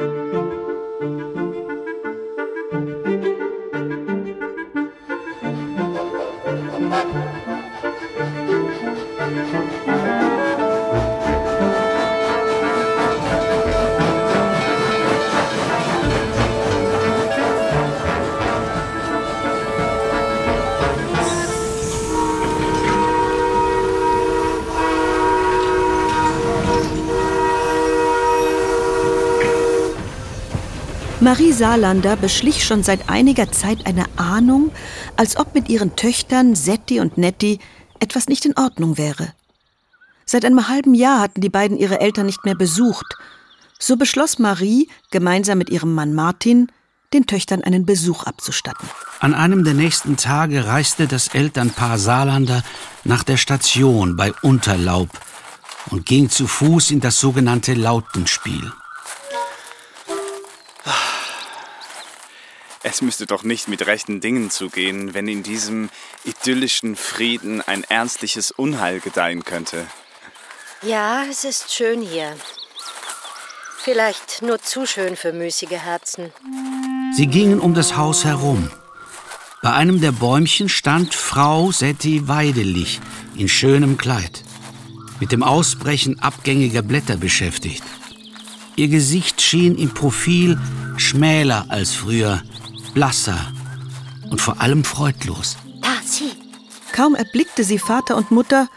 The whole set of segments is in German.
Música Marie Saarlander beschlich schon seit einiger Zeit eine Ahnung, als ob mit ihren Töchtern Setti und Netti etwas nicht in Ordnung wäre. Seit einem halben Jahr hatten die beiden ihre Eltern nicht mehr besucht. So beschloss Marie, gemeinsam mit ihrem Mann Martin, den Töchtern einen Besuch abzustatten. An einem der nächsten Tage reiste das Elternpaar Saarlander nach der Station bei Unterlaub und ging zu Fuß in das sogenannte Lautenspiel. Es müsste doch nicht mit rechten Dingen zugehen, wenn in diesem idyllischen Frieden ein ernstliches Unheil gedeihen könnte. Ja, es ist schön hier. Vielleicht nur zu schön für müßige Herzen. Sie gingen um das Haus herum. Bei einem der Bäumchen stand Frau Setti Weidelich in schönem Kleid, mit dem Ausbrechen abgängiger Blätter beschäftigt. Ihr Gesicht schien im Profil schmäler als früher, blasser und vor allem freudlos. Da, sie. Kaum erblickte sie Vater und Mutter,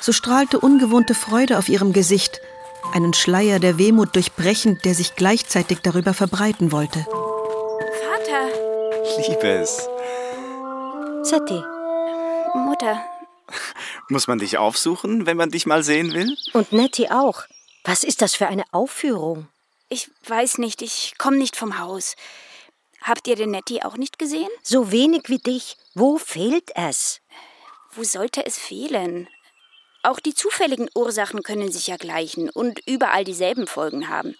so strahlte ungewohnte Freude auf ihrem Gesicht, einen Schleier der Wehmut durchbrechend, der sich gleichzeitig darüber verbreiten wollte. Vater. Liebes. Setti. Mutter. Muss man dich aufsuchen, wenn man dich mal sehen will? Und Nettie auch. Was ist das für eine Aufführung? Ich weiß nicht, ich komme nicht vom Haus. Habt ihr den Nettie auch nicht gesehen? So wenig wie dich. Wo fehlt es? Wo sollte es fehlen? Auch die zufälligen Ursachen können sich ja gleichen und überall dieselben Folgen haben.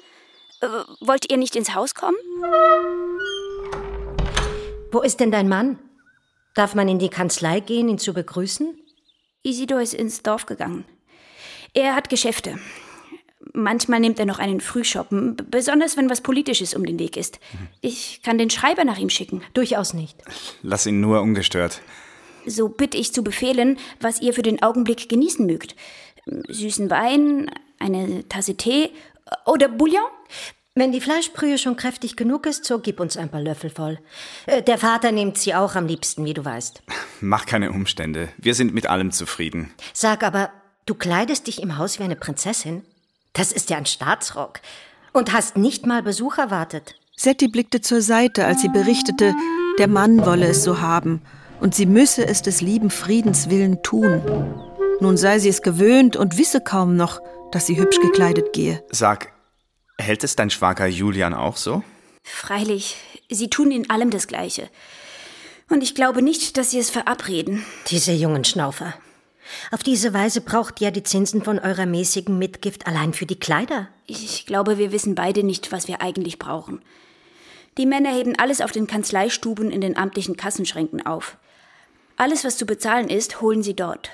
Äh, wollt ihr nicht ins Haus kommen? Wo ist denn dein Mann? Darf man in die Kanzlei gehen, ihn zu begrüßen? Isidor ist ins Dorf gegangen. Er hat Geschäfte. Manchmal nimmt er noch einen Frühschoppen, besonders wenn was Politisches um den Weg ist. Ich kann den Schreiber nach ihm schicken. Durchaus nicht. Lass ihn nur ungestört. So bitte ich zu befehlen, was ihr für den Augenblick genießen mögt. Süßen Wein, eine Tasse Tee oder Bouillon? Wenn die Fleischbrühe schon kräftig genug ist, so gib uns ein paar Löffel voll. Äh, Der Vater nimmt sie auch am liebsten, wie du weißt. Mach keine Umstände. Wir sind mit allem zufrieden. Sag aber, du kleidest dich im Haus wie eine Prinzessin? Das ist ja ein Staatsrock. Und hast nicht mal Besuch erwartet. Setti blickte zur Seite, als sie berichtete, der Mann wolle es so haben und sie müsse es des lieben Friedens willen tun. Nun sei sie es gewöhnt und wisse kaum noch, dass sie hübsch gekleidet gehe. Sag, hält es dein Schwager Julian auch so? Freilich, sie tun in allem das Gleiche. Und ich glaube nicht, dass sie es verabreden. Diese jungen Schnaufer. Auf diese Weise braucht ihr die Zinsen von eurer mäßigen Mitgift allein für die Kleider. Ich glaube, wir wissen beide nicht, was wir eigentlich brauchen. Die Männer heben alles auf den Kanzleistuben in den amtlichen Kassenschränken auf. Alles, was zu bezahlen ist, holen sie dort.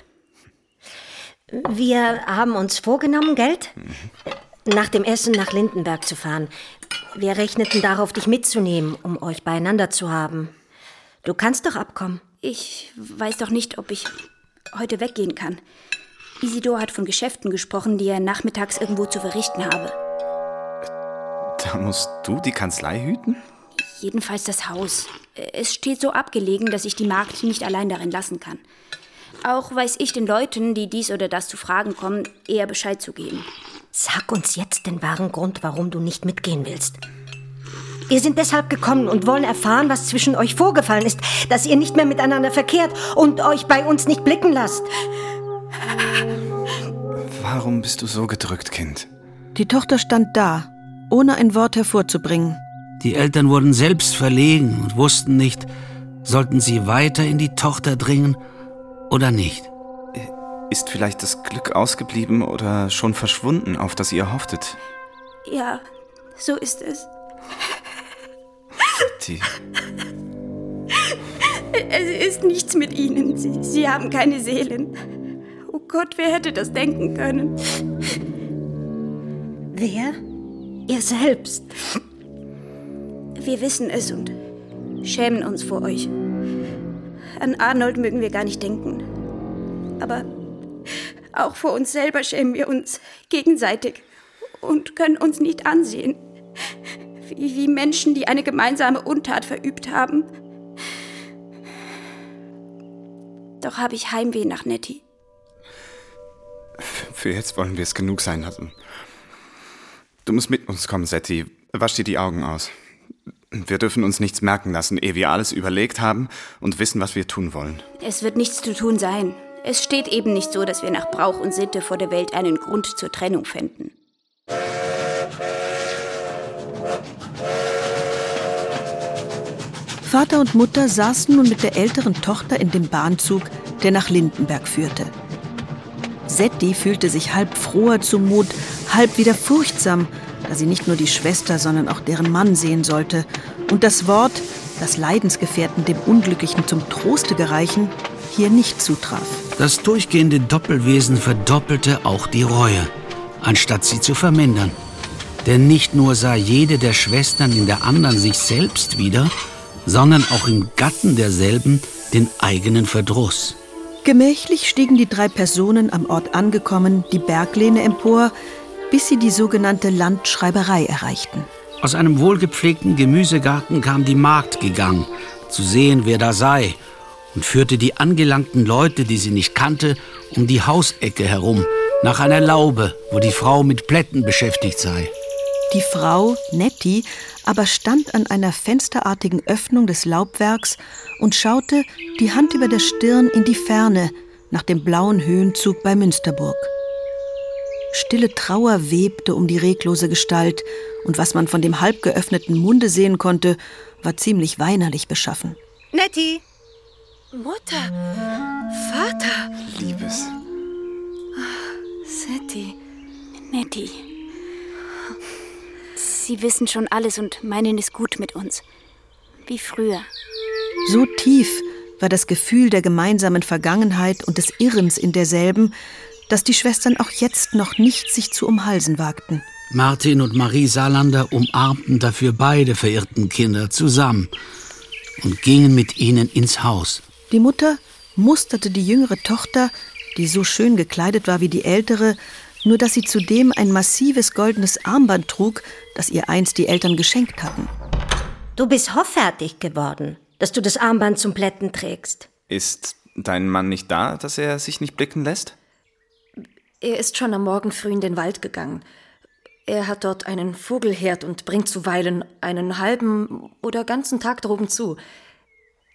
Wir haben uns vorgenommen, Geld? Nach dem Essen nach Lindenberg zu fahren. Wir rechneten darauf, dich mitzunehmen, um euch beieinander zu haben. Du kannst doch abkommen. Ich weiß doch nicht, ob ich heute weggehen kann. Isidor hat von Geschäften gesprochen, die er nachmittags irgendwo zu verrichten habe. Da musst du die Kanzlei hüten? Jedenfalls das Haus. Es steht so abgelegen, dass ich die Magd nicht allein darin lassen kann. Auch weiß ich den Leuten, die dies oder das zu fragen kommen, eher Bescheid zu geben. Sag uns jetzt den wahren Grund, warum du nicht mitgehen willst. Wir sind deshalb gekommen und wollen erfahren, was zwischen euch vorgefallen ist, dass ihr nicht mehr miteinander verkehrt und euch bei uns nicht blicken lasst. Warum bist du so gedrückt, Kind? Die Tochter stand da, ohne ein Wort hervorzubringen. Die Eltern wurden selbst verlegen und wussten nicht, sollten sie weiter in die Tochter dringen oder nicht. Ist vielleicht das Glück ausgeblieben oder schon verschwunden, auf das ihr hofftet? Ja, so ist es. Die, Es ist nichts mit ihnen. Sie, sie haben keine Seelen. Oh Gott, wer hätte das denken können? Wer? Ihr selbst. Wir wissen es und schämen uns vor euch. An Arnold mögen wir gar nicht denken. Aber auch vor uns selber schämen wir uns gegenseitig und können uns nicht ansehen. Wie, wie Menschen, die eine gemeinsame Untat verübt haben. Doch habe ich Heimweh nach Nettie. Für jetzt wollen wir es genug sein lassen. Du musst mit uns kommen, Setti. Wasch dir die Augen aus. Wir dürfen uns nichts merken lassen, ehe wir alles überlegt haben und wissen, was wir tun wollen. Es wird nichts zu tun sein. Es steht eben nicht so, dass wir nach Brauch und Sitte vor der Welt einen Grund zur Trennung fänden. Vater und Mutter saßen nun mit der älteren Tochter in dem Bahnzug, der nach Lindenberg führte. Setti fühlte sich halb froher zumut, halb wieder furchtsam, da sie nicht nur die Schwester, sondern auch deren Mann sehen sollte. Und das Wort, das Leidensgefährten dem Unglücklichen zum Troste gereichen, hier nicht zutraf. Das durchgehende Doppelwesen verdoppelte auch die Reue, anstatt sie zu vermindern. Denn nicht nur sah jede der Schwestern in der anderen sich selbst wieder, sondern auch im Gatten derselben den eigenen Verdruss. Gemächlich stiegen die drei Personen am Ort angekommen die Berglehne empor, bis sie die sogenannte Landschreiberei erreichten. Aus einem wohlgepflegten Gemüsegarten kam die Magd gegangen, zu sehen, wer da sei, und führte die angelangten Leute, die sie nicht kannte, um die Hausecke herum, nach einer Laube, wo die Frau mit Plätten beschäftigt sei. Die Frau, Nettie, aber stand an einer fensterartigen Öffnung des Laubwerks und schaute, die Hand über der Stirn, in die Ferne, nach dem blauen Höhenzug bei Münsterburg. Stille Trauer webte um die reglose Gestalt, und was man von dem halb geöffneten Munde sehen konnte, war ziemlich weinerlich beschaffen. Nettie! Mutter! Vater! Liebes. Setti. Nettie. Sie wissen schon alles und meinen es gut mit uns. Wie früher. So tief war das Gefühl der gemeinsamen Vergangenheit und des Irrens in derselben, dass die Schwestern auch jetzt noch nicht sich zu umhalsen wagten. Martin und Marie Salander umarmten dafür beide verirrten Kinder zusammen und gingen mit ihnen ins Haus. Die Mutter musterte die jüngere Tochter, die so schön gekleidet war wie die ältere, nur dass sie zudem ein massives goldenes Armband trug, das ihr einst die Eltern geschenkt hatten. Du bist hoffärtig geworden, dass du das Armband zum Plätten trägst. Ist dein Mann nicht da, dass er sich nicht blicken lässt? Er ist schon am Morgen früh in den Wald gegangen. Er hat dort einen Vogelherd und bringt zuweilen einen halben oder ganzen Tag droben zu.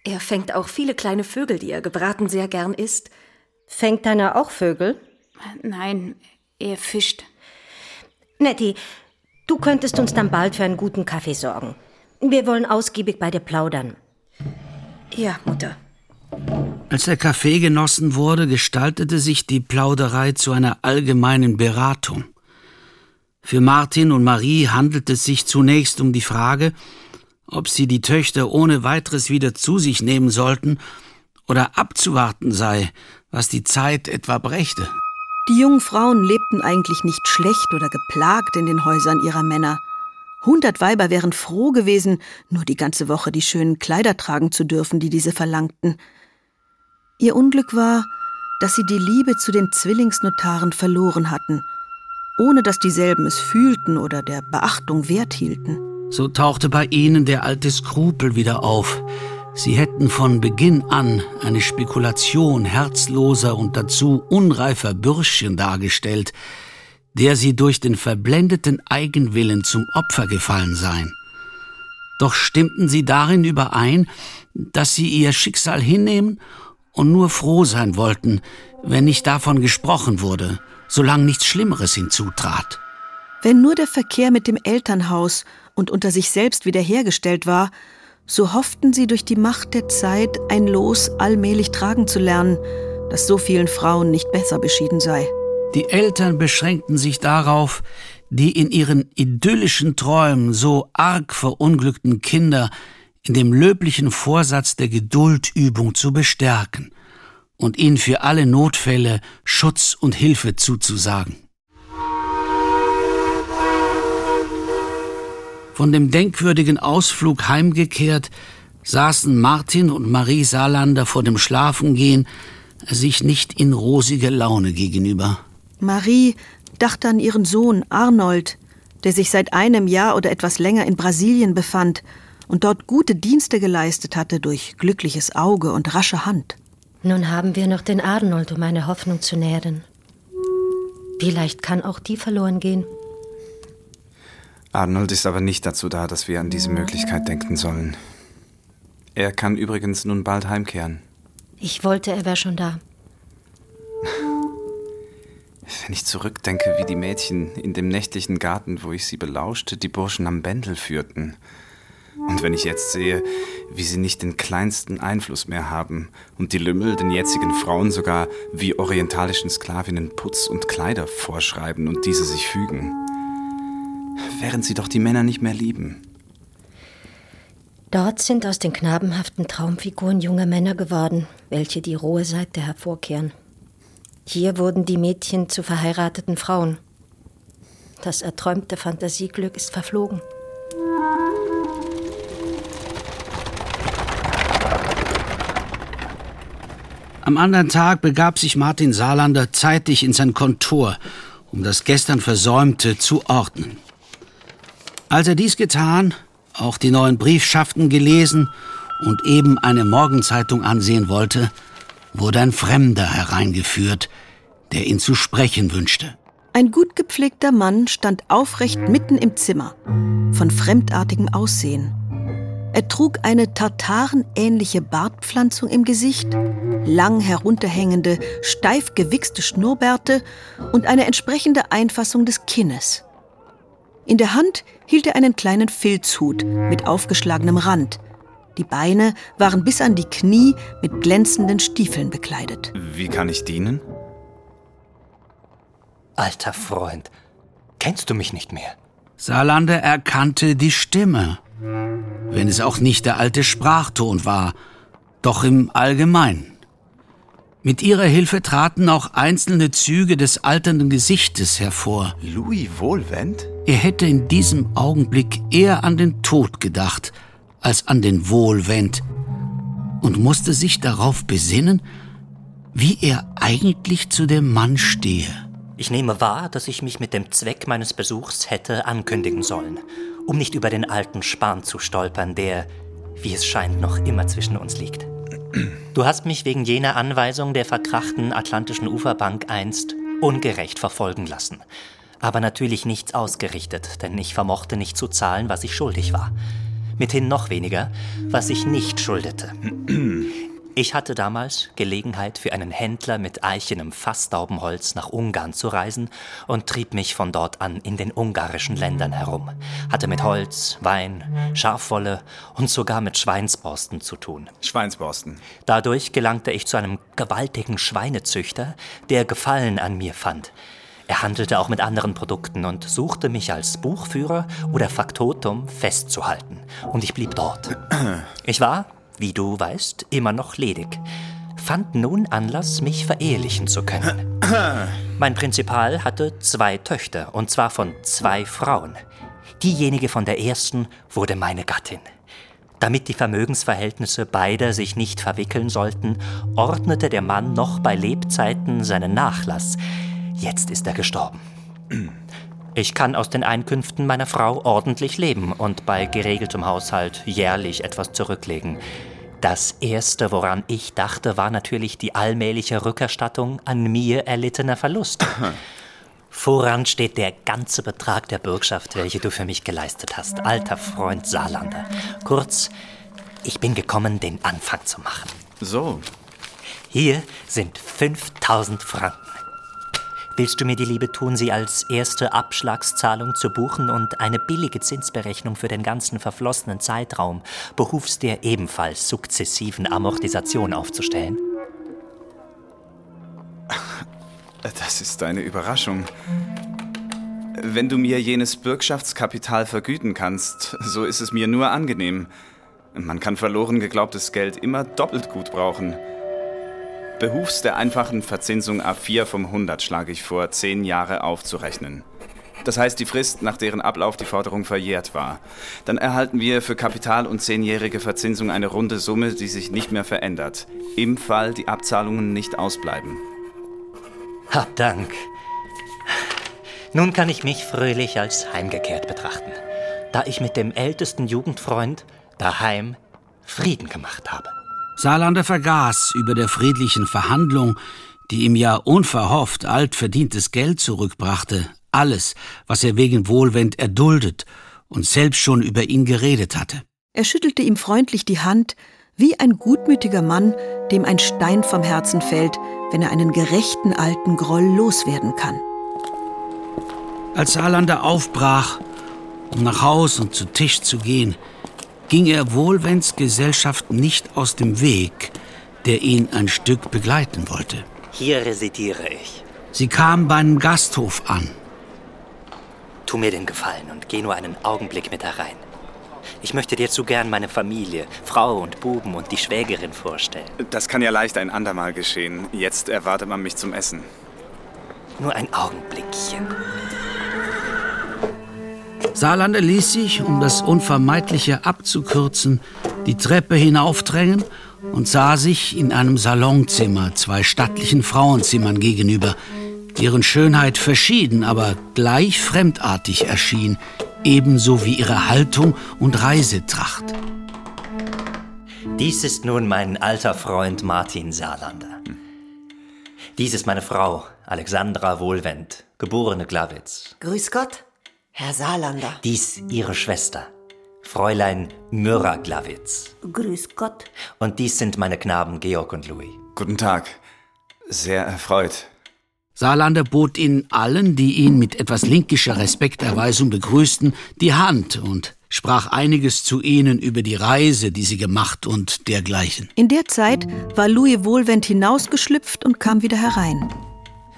Er fängt auch viele kleine Vögel, die er gebraten sehr gern isst. Fängt deiner auch Vögel? Nein, er fischt. Nettie, du könntest uns dann bald für einen guten Kaffee sorgen. Wir wollen ausgiebig bei dir plaudern. Ja, Mutter. Als der Kaffee genossen wurde, gestaltete sich die Plauderei zu einer allgemeinen Beratung. Für Martin und Marie handelt es sich zunächst um die Frage, ob sie die Töchter ohne weiteres wieder zu sich nehmen sollten oder abzuwarten sei, was die Zeit etwa brächte. Die jungen Frauen lebten eigentlich nicht schlecht oder geplagt in den Häusern ihrer Männer. Hundert Weiber wären froh gewesen, nur die ganze Woche die schönen Kleider tragen zu dürfen, die diese verlangten. Ihr Unglück war, dass sie die Liebe zu den Zwillingsnotaren verloren hatten, ohne dass dieselben es fühlten oder der Beachtung wert hielten. So tauchte bei ihnen der alte Skrupel wieder auf. Sie hätten von Beginn an eine Spekulation herzloser und dazu unreifer Bürschchen dargestellt, der sie durch den verblendeten Eigenwillen zum Opfer gefallen seien. Doch stimmten sie darin überein, dass sie ihr Schicksal hinnehmen und nur froh sein wollten, wenn nicht davon gesprochen wurde, solange nichts Schlimmeres hinzutrat. Wenn nur der Verkehr mit dem Elternhaus und unter sich selbst wiederhergestellt war, so hofften sie durch die Macht der Zeit ein Los allmählich tragen zu lernen, das so vielen Frauen nicht besser beschieden sei. Die Eltern beschränkten sich darauf, die in ihren idyllischen Träumen so arg verunglückten Kinder in dem löblichen Vorsatz der Geduldübung zu bestärken und ihnen für alle Notfälle Schutz und Hilfe zuzusagen. Von dem denkwürdigen Ausflug heimgekehrt, saßen Martin und Marie Saarlander vor dem Schlafengehen sich nicht in rosiger Laune gegenüber. Marie dachte an ihren Sohn Arnold, der sich seit einem Jahr oder etwas länger in Brasilien befand und dort gute Dienste geleistet hatte durch glückliches Auge und rasche Hand. Nun haben wir noch den Arnold, um eine Hoffnung zu nähren. Vielleicht kann auch die verloren gehen. Arnold ist aber nicht dazu da, dass wir an diese Möglichkeit denken sollen. Er kann übrigens nun bald heimkehren. Ich wollte, er wäre schon da. Wenn ich zurückdenke, wie die Mädchen in dem nächtlichen Garten, wo ich sie belauschte, die Burschen am Bändel führten. Und wenn ich jetzt sehe, wie sie nicht den kleinsten Einfluss mehr haben und die Lümmel den jetzigen Frauen sogar wie orientalischen Sklavinnen Putz und Kleider vorschreiben und diese sich fügen, während sie doch die Männer nicht mehr lieben. Dort sind aus den knabenhaften Traumfiguren junge Männer geworden, welche die rohe Seite hervorkehren. Hier wurden die Mädchen zu verheirateten Frauen. Das erträumte Fantasieglück ist verflogen. Am anderen Tag begab sich Martin Saarlander zeitig in sein Kontor, um das gestern Versäumte zu ordnen. Als er dies getan, auch die neuen Briefschaften gelesen und eben eine Morgenzeitung ansehen wollte, wurde ein Fremder hereingeführt, der ihn zu sprechen wünschte. Ein gut gepflegter Mann stand aufrecht mitten im Zimmer, von fremdartigem Aussehen. Er trug eine tartarenähnliche Bartpflanzung im Gesicht, lang herunterhängende, steif gewichste Schnurrbärte und eine entsprechende Einfassung des Kinnes. In der Hand hielt er einen kleinen Filzhut mit aufgeschlagenem Rand. Die Beine waren bis an die Knie mit glänzenden Stiefeln bekleidet. Wie kann ich dienen? Alter Freund, kennst du mich nicht mehr? Salander erkannte die Stimme, wenn es auch nicht der alte Sprachton war, doch im Allgemeinen. Mit ihrer Hilfe traten auch einzelne Züge des alternden Gesichtes hervor. Louis Wohlwend? Er hätte in diesem Augenblick eher an den Tod gedacht als an den Wohlwend und musste sich darauf besinnen, wie er eigentlich zu dem Mann stehe. Ich nehme wahr, dass ich mich mit dem Zweck meines Besuchs hätte ankündigen sollen, um nicht über den alten Spahn zu stolpern, der, wie es scheint, noch immer zwischen uns liegt. Du hast mich wegen jener Anweisung der verkrachten Atlantischen Uferbank einst ungerecht verfolgen lassen. Aber natürlich nichts ausgerichtet, denn ich vermochte nicht zu zahlen, was ich schuldig war. Mithin noch weniger, was ich nicht schuldete. Ich hatte damals Gelegenheit für einen Händler mit eichenem Fassdaubenholz nach Ungarn zu reisen und trieb mich von dort an in den ungarischen Ländern herum. Hatte mit Holz, Wein, Schafwolle und sogar mit Schweinsborsten zu tun. Schweinsborsten. Dadurch gelangte ich zu einem gewaltigen Schweinezüchter, der Gefallen an mir fand. Er handelte auch mit anderen Produkten und suchte mich als Buchführer oder Faktotum festzuhalten. Und ich blieb dort. Ich war, wie du weißt, immer noch ledig. Fand nun Anlass, mich verehelichen zu können. Mein Prinzipal hatte zwei Töchter, und zwar von zwei Frauen. Diejenige von der ersten wurde meine Gattin. Damit die Vermögensverhältnisse beider sich nicht verwickeln sollten, ordnete der Mann noch bei Lebzeiten seinen Nachlass. Jetzt ist er gestorben. Ich kann aus den Einkünften meiner Frau ordentlich leben und bei geregeltem Haushalt jährlich etwas zurücklegen. Das Erste, woran ich dachte, war natürlich die allmähliche Rückerstattung an mir erlittener Verlust. Voran steht der ganze Betrag der Bürgschaft, welche du für mich geleistet hast, alter Freund Saarlander. Kurz, ich bin gekommen, den Anfang zu machen. So. Hier sind 5000 Franken. Willst du mir die Liebe tun, sie als erste Abschlagszahlung zu buchen und eine billige Zinsberechnung für den ganzen verflossenen Zeitraum behufs der ebenfalls sukzessiven Amortisation aufzustellen? Das ist eine Überraschung. Wenn du mir jenes Bürgschaftskapital vergüten kannst, so ist es mir nur angenehm. Man kann verloren geglaubtes Geld immer doppelt gut brauchen. Behufs der einfachen Verzinsung A4 vom 100 schlage ich vor, zehn Jahre aufzurechnen. Das heißt die Frist, nach deren Ablauf die Forderung verjährt war. Dann erhalten wir für Kapital und zehnjährige Verzinsung eine runde Summe, die sich nicht mehr verändert. Im Fall die Abzahlungen nicht ausbleiben. Hab Dank. Nun kann ich mich fröhlich als heimgekehrt betrachten, da ich mit dem ältesten Jugendfreund daheim Frieden gemacht habe. Salander vergaß über der friedlichen Verhandlung, die ihm ja unverhofft altverdientes Geld zurückbrachte, alles, was er wegen Wohlwend erduldet und selbst schon über ihn geredet hatte. Er schüttelte ihm freundlich die Hand, wie ein gutmütiger Mann, dem ein Stein vom Herzen fällt, wenn er einen gerechten alten Groll loswerden kann. Als Salander aufbrach, um nach Haus und zu Tisch zu gehen, ging er Wohlwends Gesellschaft nicht aus dem Weg, der ihn ein Stück begleiten wollte. Hier residiere ich. Sie kam bei einem Gasthof an. Tu mir den Gefallen und geh nur einen Augenblick mit herein. Ich möchte dir zu gern meine Familie, Frau und Buben und die Schwägerin vorstellen. Das kann ja leicht ein andermal geschehen. Jetzt erwartet man mich zum Essen. Nur ein Augenblickchen. Salander ließ sich, um das Unvermeidliche abzukürzen, die Treppe hinaufdrängen und sah sich in einem Salonzimmer zwei stattlichen Frauenzimmern gegenüber, deren Schönheit verschieden, aber gleich fremdartig erschien, ebenso wie ihre Haltung und Reisetracht. Dies ist nun mein alter Freund Martin Salander. Dies ist meine Frau, Alexandra Wohlwend, geborene Glawitz. Grüß Gott, Herr Salander. Dies ihre Schwester, Fräulein Myrra Glawitz. Grüß Gott. Und dies sind meine Knaben Georg und Louis. Guten Tag. Sehr erfreut. Salander bot ihnen allen, die ihn mit etwas linkischer Respekterweisung begrüßten, die Hand und sprach einiges zu ihnen über die Reise, die sie gemacht und dergleichen. In der Zeit war Louis Wohlwend hinausgeschlüpft und kam wieder herein.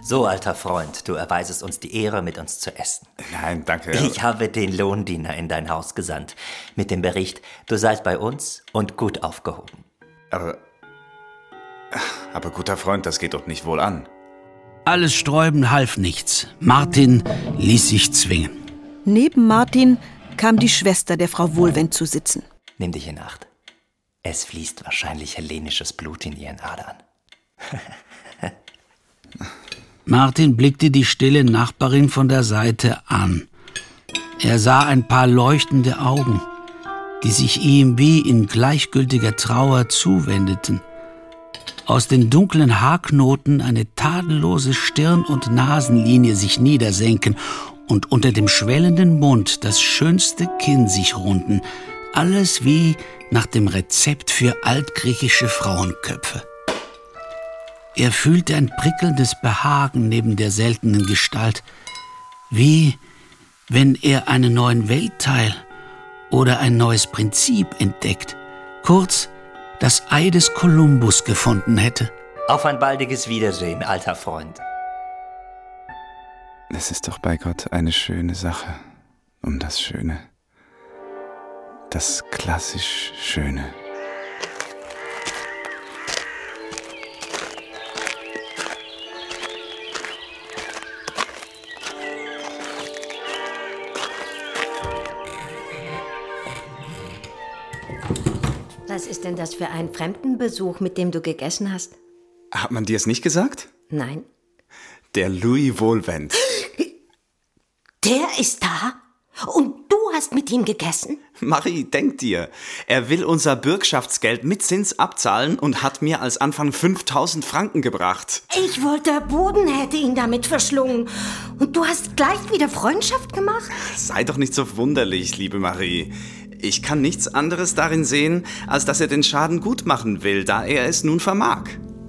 So, alter Freund, du erweisest uns die Ehre, mit uns zu essen. Nein, danke. Ich habe den Lohndiener in dein Haus gesandt, mit dem Bericht, du seist bei uns und gut aufgehoben. Aber. Aber guter Freund, das geht doch nicht wohl an. Alles Sträuben half nichts. Martin ließ sich zwingen. Neben Martin kam die Schwester der Frau Wohlwend zu sitzen. Nimm dich in Acht. Es fließt wahrscheinlich hellenisches Blut in ihren Adern. Martin blickte die stille Nachbarin von der Seite an. Er sah ein paar leuchtende Augen, die sich ihm wie in gleichgültiger Trauer zuwendeten. Aus den dunklen Haarknoten eine tadellose Stirn- und Nasenlinie sich niedersenken und unter dem schwellenden Mund das schönste Kinn sich runden, alles wie nach dem Rezept für altgriechische Frauenköpfe. Er fühlte ein prickelndes Behagen neben der seltenen Gestalt, wie wenn er einen neuen Weltteil oder ein neues Prinzip entdeckt, kurz das Ei des Kolumbus gefunden hätte. Auf ein baldiges Wiedersehen, alter Freund. Es ist doch bei Gott eine schöne Sache um das Schöne. Das klassisch Schöne. Denn das für ein Fremdenbesuch, mit dem du gegessen hast? Hat man dir es nicht gesagt? Nein. Der Louis Wohlwend. Der ist da? Und du hast mit ihm gegessen? Marie, denk dir, er will unser Bürgschaftsgeld mit Zins abzahlen und hat mir als Anfang 5000 Franken gebracht. Ich wollte, der Boden hätte ihn damit verschlungen. Und du hast gleich wieder Freundschaft gemacht? Sei doch nicht so wunderlich, liebe Marie. Ich kann nichts anderes darin sehen, als dass er den Schaden gut machen will, da er es nun vermag.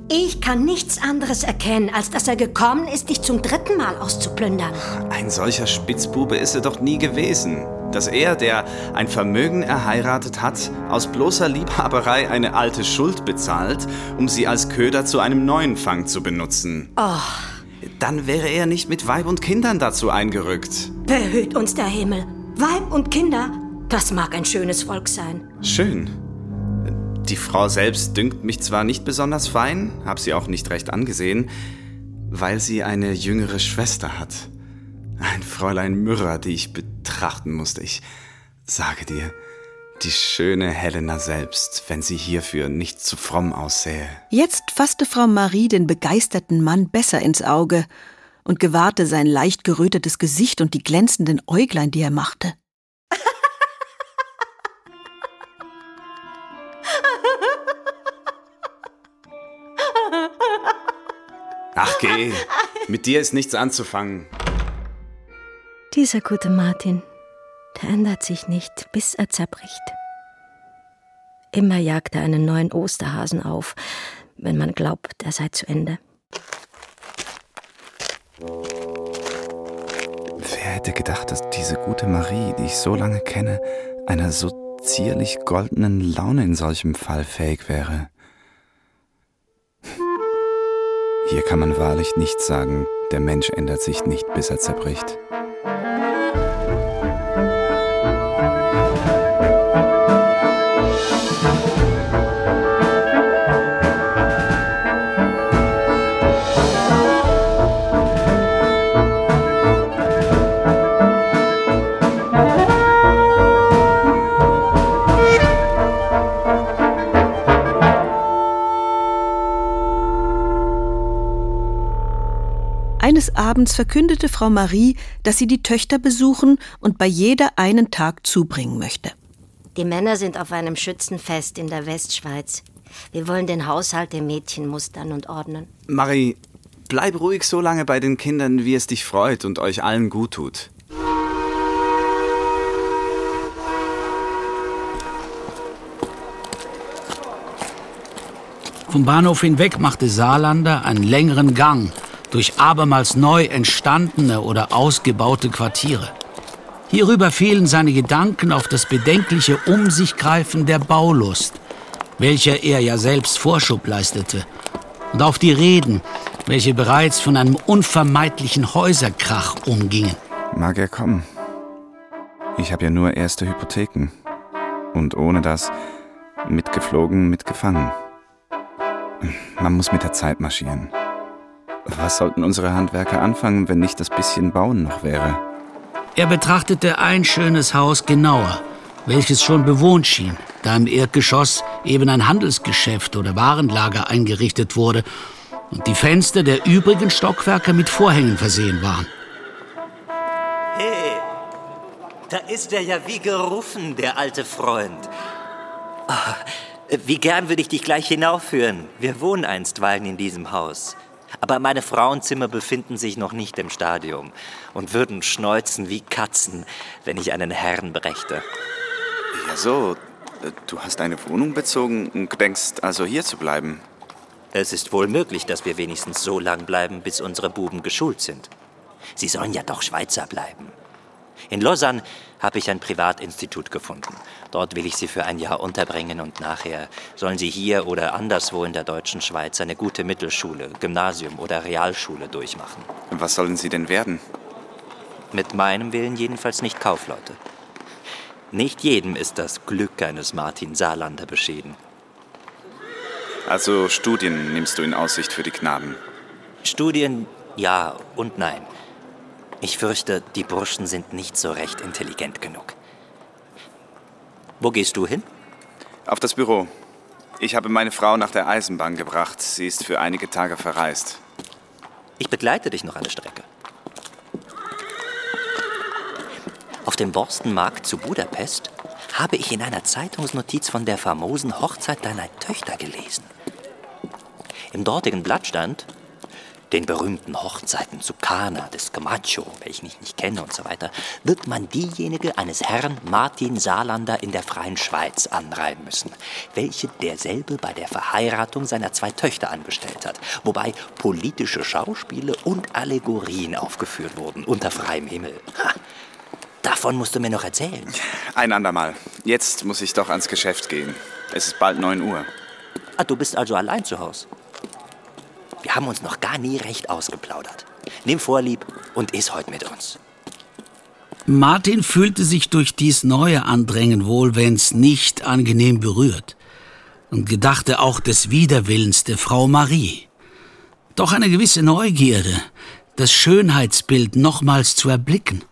Ich kann nichts anderes erkennen, als dass er gekommen ist, dich zum dritten Mal auszuplündern. Ein solcher Spitzbube ist er doch nie gewesen. Dass er, der ein Vermögen erheiratet hat, aus bloßer Liebhaberei eine alte Schuld bezahlt, um sie als Köder zu einem neuen Fang zu benutzen. Oh, Dann wäre er nicht mit Weib und Kindern dazu eingerückt. behüt uns der Himmel. Weib und Kinder, das mag ein schönes Volk sein. Schön. Die Frau selbst dünkt mich zwar nicht besonders fein, hab sie auch nicht recht angesehen, weil sie eine jüngere Schwester hat. Ein Fräulein Myrrha, die ich betrachten musste. Ich sage dir, die schöne Helena selbst, wenn sie hierfür nicht zu fromm aussähe. Jetzt fasste Frau Marie den begeisterten Mann besser ins Auge und gewahrte sein leicht gerötetes Gesicht und die glänzenden Äuglein, die er machte. Ach geh, mit dir ist nichts anzufangen. Dieser gute Martin, der ändert sich nicht, bis er zerbricht. Immer jagt er einen neuen Osterhasen auf, wenn man glaubt, er sei zu Ende. Wer hätte gedacht, dass diese gute Marie, die ich so lange kenne, einer so zierlich goldenen Laune in solchem Fall fähig wäre? Hier kann man wahrlich nicht sagen, der Mensch ändert sich nicht, bis er zerbricht. Abends verkündete Frau Marie, dass sie die Töchter besuchen und bei jeder einen Tag zubringen möchte. Die Männer sind auf einem Schützenfest in der Westschweiz. Wir wollen den Haushalt der Mädchen mustern und ordnen. Marie, bleib ruhig so lange bei den Kindern, wie es dich freut und euch allen gut tut. Vom Bahnhof hinweg machte Saarlander einen längeren Gang durch abermals neu entstandene oder ausgebaute Quartiere. Hierüber fielen seine Gedanken auf das bedenkliche Um sich greifen der Baulust, welcher er ja selbst Vorschub leistete, und auf die Reden, welche bereits von einem unvermeidlichen Häuserkrach umgingen. Mag er kommen? Ich habe ja nur erste Hypotheken. Und ohne das mitgeflogen, mitgefangen. Man muss mit der Zeit marschieren. Was sollten unsere Handwerker anfangen, wenn nicht das bisschen Bauen noch wäre? Er betrachtete ein schönes Haus genauer, welches schon bewohnt schien, da im Erdgeschoss eben ein Handelsgeschäft oder Warenlager eingerichtet wurde und die Fenster der übrigen Stockwerke mit Vorhängen versehen waren. Hey, da ist er ja wie gerufen, der alte Freund. Ah, wie gern würde ich dich gleich hinaufführen. Wir wohnen einstweilen in diesem Haus. Aber meine Frauenzimmer befinden sich noch nicht im Stadium und würden schneuzen wie Katzen, wenn ich einen Herrn brächte. Ja, so. Du hast eine Wohnung bezogen und denkst also hier zu bleiben. Es ist wohl möglich, dass wir wenigstens so lang bleiben, bis unsere Buben geschult sind. Sie sollen ja doch Schweizer bleiben. In Lausanne habe ich ein Privatinstitut gefunden. Dort will ich sie für ein Jahr unterbringen und nachher sollen sie hier oder anderswo in der deutschen Schweiz eine gute Mittelschule, Gymnasium oder Realschule durchmachen. Was sollen sie denn werden? Mit meinem Willen jedenfalls nicht Kaufleute. Nicht jedem ist das Glück eines Martin Saarlander beschieden. Also Studien nimmst du in Aussicht für die Knaben? Studien ja und nein. Ich fürchte, die Burschen sind nicht so recht intelligent genug. Wo gehst du hin? Auf das Büro. Ich habe meine Frau nach der Eisenbahn gebracht. Sie ist für einige Tage verreist. Ich begleite dich noch eine Strecke. Auf dem Borstenmarkt zu Budapest habe ich in einer Zeitungsnotiz von der famosen Hochzeit deiner Töchter gelesen. Im dortigen Blatt stand, den berühmten Hochzeiten zu Cana des Camacho, welchen ich nicht kenne und so weiter, wird man diejenige eines Herrn Martin Saarlander in der freien Schweiz anreihen müssen, welche derselbe bei der Verheiratung seiner zwei Töchter anbestellt hat, wobei politische Schauspiele und Allegorien aufgeführt wurden unter freiem Himmel. Ha. Davon musst du mir noch erzählen. Ein andermal. Jetzt muss ich doch ans Geschäft gehen. Es ist bald 9 Uhr. Ah, du bist also allein zu Hause. Wir haben uns noch gar nie recht ausgeplaudert. Nimm Vorlieb und iss heute mit uns. Martin fühlte sich durch dies neue Andrängen wohl, wenn's nicht angenehm berührt, und gedachte auch des Widerwillens der Frau Marie. Doch eine gewisse Neugierde, das Schönheitsbild nochmals zu erblicken,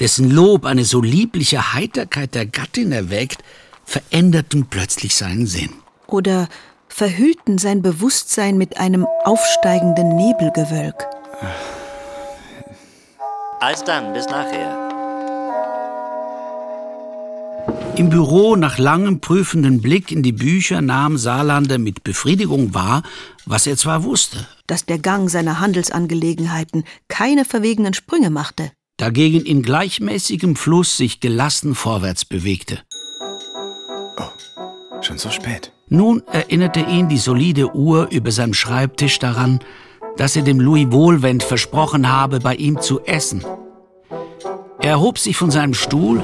dessen Lob eine so liebliche Heiterkeit der Gattin erweckt, veränderten plötzlich seinen Sinn. Oder verhüllten sein Bewusstsein mit einem aufsteigenden Nebelgewölk. Alsdann, bis nachher. Im Büro nach langem prüfenden Blick in die Bücher nahm Saarlander mit Befriedigung wahr, was er zwar wusste. Dass der Gang seiner Handelsangelegenheiten keine verwegenen Sprünge machte. Dagegen in gleichmäßigem Fluss sich gelassen vorwärts bewegte. Oh, schon so spät. Nun erinnerte ihn die solide Uhr über seinem Schreibtisch daran, dass er dem Louis Wohlwend versprochen habe, bei ihm zu essen. Er erhob sich von seinem Stuhl,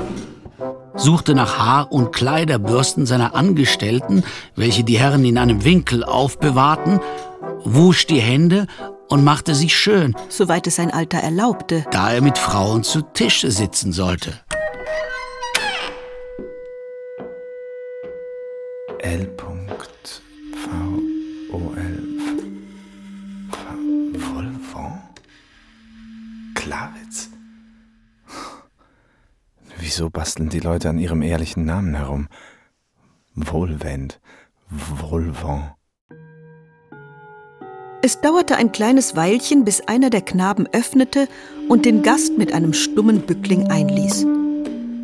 suchte nach Haar- und Kleiderbürsten seiner Angestellten, welche die Herren in einem Winkel aufbewahrten, wusch die Hände und machte sich schön, soweit es sein Alter erlaubte, da er mit Frauen zu Tische sitzen sollte. L. Wieso basteln die Leute an ihrem ehrlichen Namen herum? Wohlwend, Volvon. Es dauerte ein kleines Weilchen, bis einer der Knaben öffnete und den Gast mit einem stummen Bückling einließ.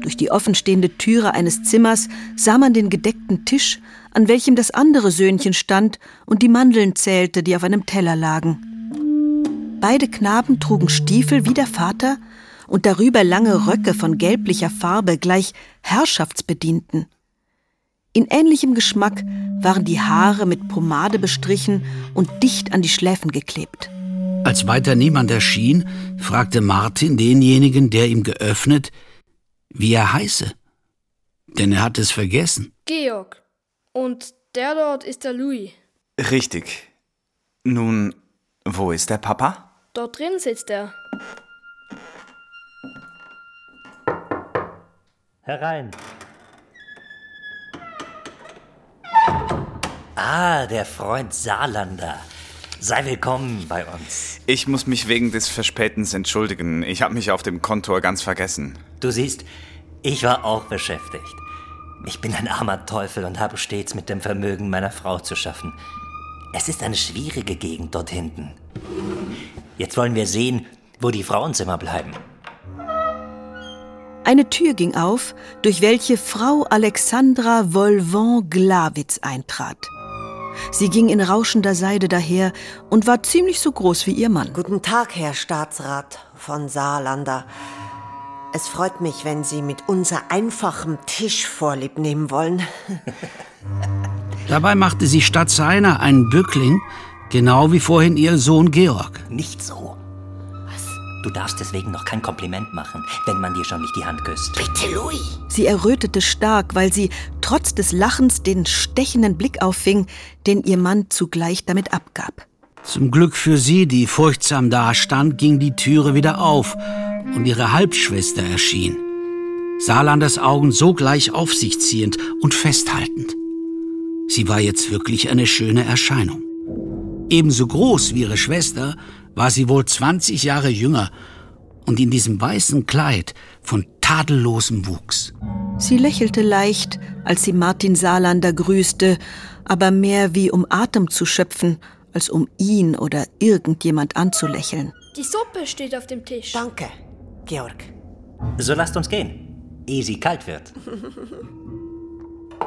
Durch die offenstehende Türe eines Zimmers sah man den gedeckten Tisch, an welchem das andere Söhnchen stand und die Mandeln zählte, die auf einem Teller lagen. Beide Knaben trugen Stiefel wie der Vater und darüber lange Röcke von gelblicher Farbe gleich Herrschaftsbedienten. In ähnlichem Geschmack waren die Haare mit Pomade bestrichen und dicht an die Schläfen geklebt. Als weiter niemand erschien, fragte Martin denjenigen, der ihm geöffnet, wie er heiße. Denn er hat es vergessen. Georg. Und der dort ist der Louis. Richtig. Nun, wo ist der Papa? Dort drin sitzt er. Herein. Ah, der Freund Saarlander. Sei willkommen bei uns. Ich muss mich wegen des Verspätens entschuldigen. Ich habe mich auf dem Kontor ganz vergessen. Du siehst, ich war auch beschäftigt. Ich bin ein armer Teufel und habe stets mit dem Vermögen meiner Frau zu schaffen. Es ist eine schwierige Gegend dort hinten. Jetzt wollen wir sehen, wo die Frauenzimmer bleiben. Eine Tür ging auf, durch welche Frau Alexandra Volvant-Glawitz eintrat. Sie ging in rauschender Seide daher und war ziemlich so groß wie ihr Mann. Guten Tag, Herr Staatsrat von Saarlander. Es freut mich, wenn Sie mit unser einfachem Tisch Vorlieb nehmen wollen. Dabei machte sie statt seiner einen Bückling, genau wie vorhin ihr Sohn Georg. Nicht so. Du darfst deswegen noch kein Kompliment machen, wenn man dir schon nicht die Hand küsst. Bitte, Louis. Sie errötete stark, weil sie trotz des Lachens den stechenden Blick auffing, den ihr Mann zugleich damit abgab. Zum Glück für sie, die furchtsam dastand, ging die Türe wieder auf und ihre Halbschwester erschien. Saarlanders Augen sogleich auf sich ziehend und festhaltend. Sie war jetzt wirklich eine schöne Erscheinung. Ebenso groß wie ihre Schwester war sie wohl 20 Jahre jünger und in diesem weißen Kleid von tadellosem Wuchs. Sie lächelte leicht, als sie Martin Saarlander grüßte, aber mehr wie um Atem zu schöpfen, als um ihn oder irgendjemand anzulächeln. Die Suppe steht auf dem Tisch. Danke, Georg. So lasst uns gehen, ehe sie kalt wird.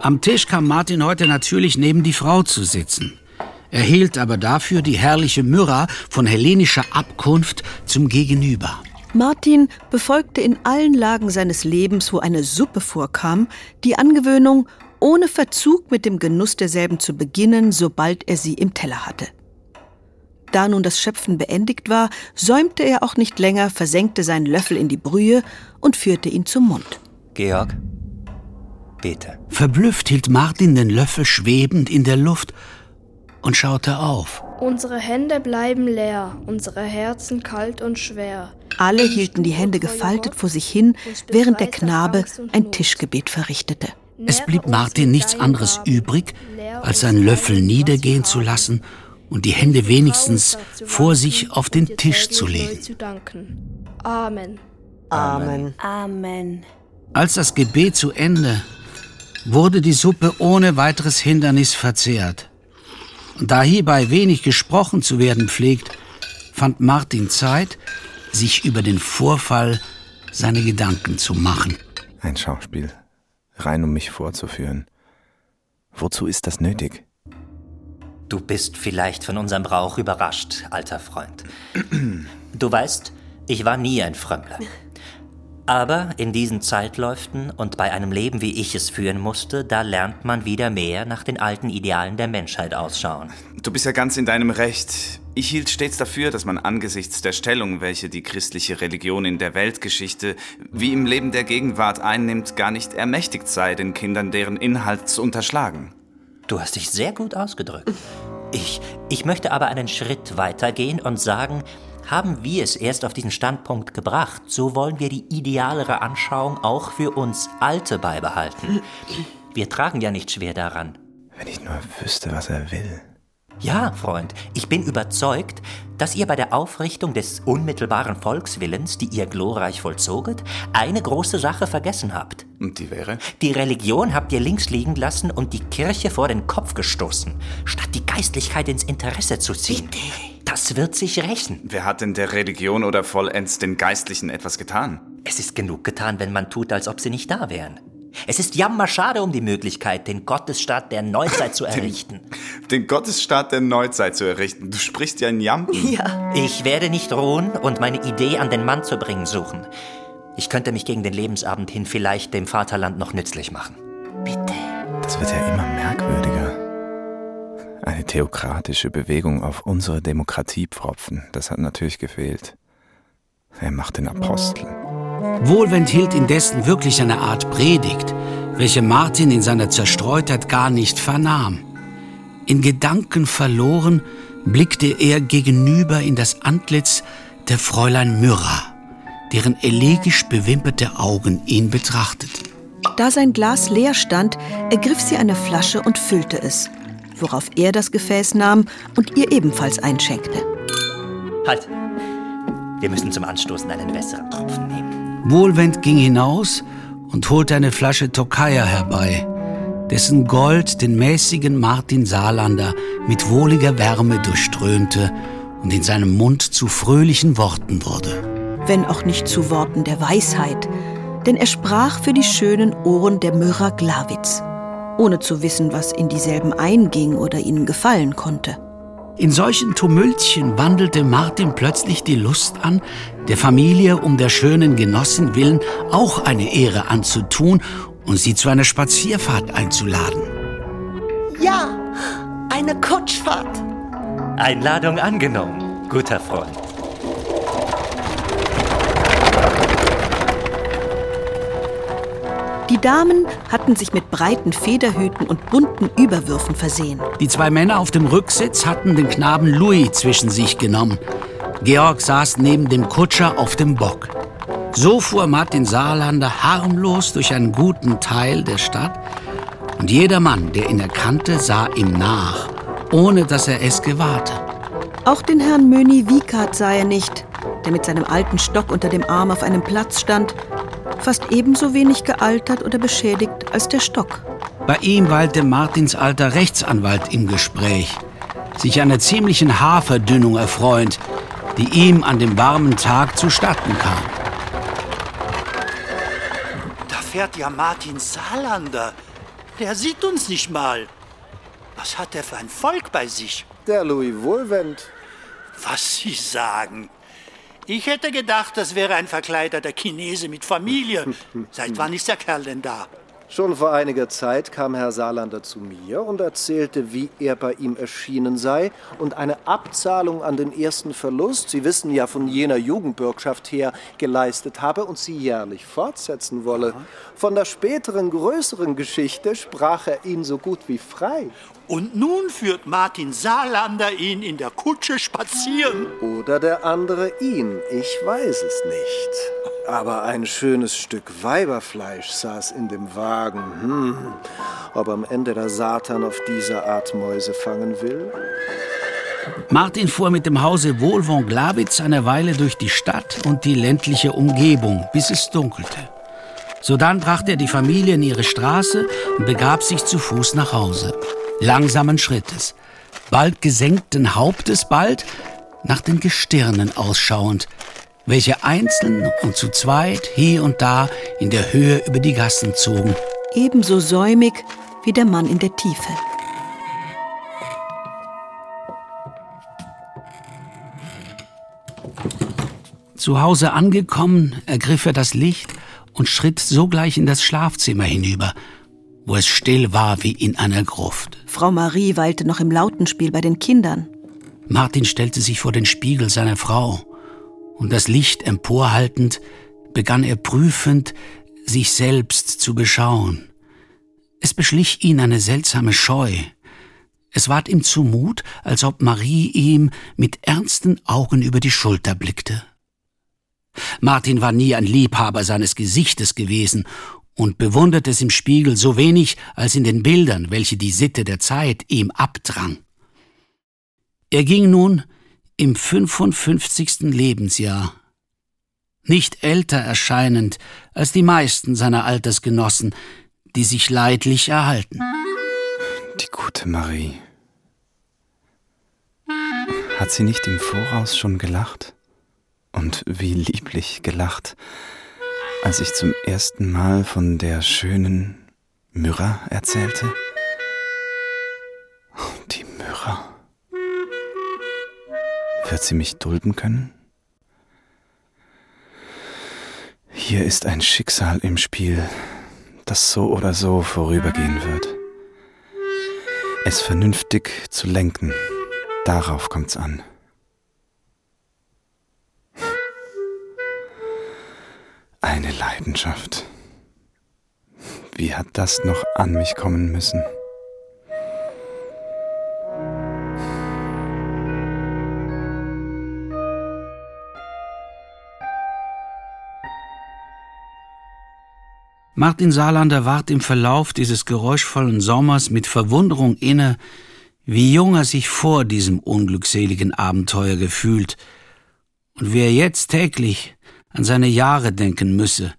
Am Tisch kam Martin heute natürlich neben die Frau zu sitzen. Er hielt aber dafür die herrliche Myrrha von hellenischer Abkunft zum Gegenüber. Martin befolgte in allen Lagen seines Lebens, wo eine Suppe vorkam, die Angewöhnung, ohne Verzug mit dem Genuss derselben zu beginnen, sobald er sie im Teller hatte. Da nun das Schöpfen beendigt war, säumte er auch nicht länger, versenkte seinen Löffel in die Brühe und führte ihn zum Mund. Georg, bete. Verblüfft hielt Martin den Löffel schwebend in der Luft und schaute auf. Unsere Hände bleiben leer, unsere Herzen kalt und schwer. Alle hielten die Hände gefaltet vor sich hin, während der Knabe ein Tischgebet verrichtete. Es blieb Martin nichts anderes übrig, als seinen Löffel niedergehen zu lassen und die Hände wenigstens vor sich auf den Tisch zu legen. Amen. Amen. Amen. Als das Gebet zu Ende, wurde die Suppe ohne weiteres Hindernis verzehrt. Und da hierbei wenig gesprochen zu werden pflegt, fand Martin Zeit, sich über den Vorfall seine Gedanken zu machen. Ein Schauspiel, rein um mich vorzuführen. Wozu ist das nötig? Du bist vielleicht von unserem Brauch überrascht, alter Freund. Du weißt, ich war nie ein Frömmler. Aber in diesen Zeitläuften und bei einem Leben, wie ich es führen musste, da lernt man wieder mehr nach den alten Idealen der Menschheit ausschauen. Du bist ja ganz in deinem Recht. Ich hielt stets dafür, dass man angesichts der Stellung, welche die christliche Religion in der Weltgeschichte wie im Leben der Gegenwart einnimmt, gar nicht ermächtigt sei, den Kindern deren Inhalt zu unterschlagen. Du hast dich sehr gut ausgedrückt. Ich, ich möchte aber einen Schritt weitergehen und sagen, haben wir es erst auf diesen Standpunkt gebracht, so wollen wir die idealere Anschauung auch für uns Alte beibehalten. Wir tragen ja nicht schwer daran. Wenn ich nur wüsste, was er will. Ja, Freund, ich bin überzeugt, dass ihr bei der Aufrichtung des unmittelbaren Volkswillens, die ihr glorreich vollzoget, eine große Sache vergessen habt. Und die wäre? Die Religion habt ihr links liegen lassen und die Kirche vor den Kopf gestoßen, statt die Geistlichkeit ins Interesse zu ziehen. Das wird sich rächen. Wer hat denn der Religion oder vollends den Geistlichen etwas getan? Es ist genug getan, wenn man tut, als ob sie nicht da wären. Es ist jammerschade um die Möglichkeit, den Gottesstaat der Neuzeit zu errichten. Den Gottesstaat der Neuzeit zu errichten. Du sprichst ja in Jampen. Ja. Ich werde nicht ruhen und meine Idee an den Mann zu bringen suchen. Ich könnte mich gegen den Lebensabend hin vielleicht dem Vaterland noch nützlich machen. Bitte. Das wird ja immer merkwürdiger. Eine theokratische Bewegung auf unsere Demokratie pfropfen, das hat natürlich gefehlt. Er macht den Apostel. Wohlwend hielt indessen wirklich eine Art Predigt, welche Martin in seiner Zerstreutheit gar nicht vernahm. In Gedanken verloren blickte er gegenüber in das Antlitz der Fräulein Myrrha, deren elegisch bewimperte Augen ihn betrachteten. Da sein Glas leer stand, ergriff sie eine Flasche und füllte es, worauf er das Gefäß nahm und ihr ebenfalls einschenkte. Halt! Wir müssen zum Anstoßen einen besseren Tropfen nehmen. Wohlwend ging hinaus und holte eine Flasche Tokaja herbei, dessen Gold den mäßigen Martin Saarlander mit wohliger Wärme durchströmte und in seinem Mund zu fröhlichen Worten wurde. Wenn auch nicht zu Worten der Weisheit, denn er sprach für die schönen Ohren der Myrrha Glawitz, ohne zu wissen, was in dieselben einging oder ihnen gefallen konnte. In solchen Tumültchen wandelte Martin plötzlich die Lust an, der Familie um der schönen Genossin willen auch eine Ehre anzutun und sie zu einer Spazierfahrt einzuladen. Ja, eine Kutschfahrt. Einladung angenommen, guter Freund. Die Damen hatten sich mit breiten Federhüten und bunten Überwürfen versehen. Die zwei Männer auf dem Rücksitz hatten den Knaben Louis zwischen sich genommen. Georg saß neben dem Kutscher auf dem Bock. So fuhr Martin Saarlander harmlos durch einen guten Teil der Stadt und jeder Mann, der ihn erkannte, sah ihm nach, ohne dass er es gewahrte. Auch den Herrn Möni Wiekart sah er nicht, der mit seinem alten Stock unter dem Arm auf einem Platz stand, fast ebenso wenig gealtert oder beschädigt als der Stock. Bei ihm weilte Martins alter Rechtsanwalt im Gespräch, sich einer ziemlichen Haarverdünnung erfreuend, die ihm an dem warmen Tag zustatten kam. Da fährt ja Martin Saarlander. Der sieht uns nicht mal. Was hat er für ein Volk bei sich? Der Louis Wohlwend. Was Sie sagen. Ich hätte gedacht, das wäre ein verkleideter Chinese mit Familie. Seit wann ist der Kerl denn da? Schon vor einiger Zeit kam Herr Saarlander zu mir und erzählte, wie er bei ihm erschienen sei und eine Abzahlung an den ersten Verlust, Sie wissen ja von jener Jugendbürgschaft her, geleistet habe und sie jährlich fortsetzen wolle. Von der späteren, größeren Geschichte sprach er ihn so gut wie frei. Und nun führt Martin Saarlander ihn in der Kutsche spazieren. Oder der andere ihn, ich weiß es nicht. Aber ein schönes Stück Weiberfleisch saß in dem Wagen. Hm. Ob am Ende der Satan auf diese Art Mäuse fangen will? Martin fuhr mit dem Hause Wohlwon-Glawitz eine Weile durch die Stadt und die ländliche Umgebung, bis es dunkelte. Sodann brachte er die Familie in ihre Straße und begab sich zu Fuß nach Hause. Langsamen Schrittes, bald gesenkten Hauptes, bald nach den Gestirnen ausschauend, welche einzeln und zu zweit hier und da in der Höhe über die Gassen zogen. Ebenso säumig wie der Mann in der Tiefe. Zu Hause angekommen, ergriff er das Licht und schritt sogleich in das Schlafzimmer hinüber, wo es still war wie in einer Gruft. Frau Marie weilte noch im Lautenspiel bei den Kindern. Martin stellte sich vor den Spiegel seiner Frau, und das Licht emporhaltend begann er prüfend, sich selbst zu beschauen. Es beschlich ihn eine seltsame Scheu. Es ward ihm zumut, als ob Marie ihm mit ernsten Augen über die Schulter blickte. Martin war nie ein Liebhaber seines Gesichtes gewesen und bewunderte es im Spiegel so wenig als in den Bildern, welche die Sitte der Zeit ihm abdrang. Er ging nun im 55. Lebensjahr, nicht älter erscheinend als die meisten seiner Altersgenossen, die sich leidlich erhalten. Die gute Marie. Hat sie nicht im Voraus schon gelacht? Und wie lieblich gelacht, als ich zum ersten Mal von der schönen Myrrha erzählte? Die Myrrha. Wird sie mich dulden können? Hier ist ein Schicksal im Spiel, das so oder so vorübergehen wird. Es vernünftig zu lenken, darauf kommt's an. Eine Leidenschaft. Wie hat das noch an mich kommen müssen? Martin Saarlander ward im Verlauf dieses geräuschvollen Sommers mit Verwunderung inne, wie jung er sich vor diesem unglückseligen Abenteuer gefühlt und wie er jetzt täglich an seine Jahre denken müsse,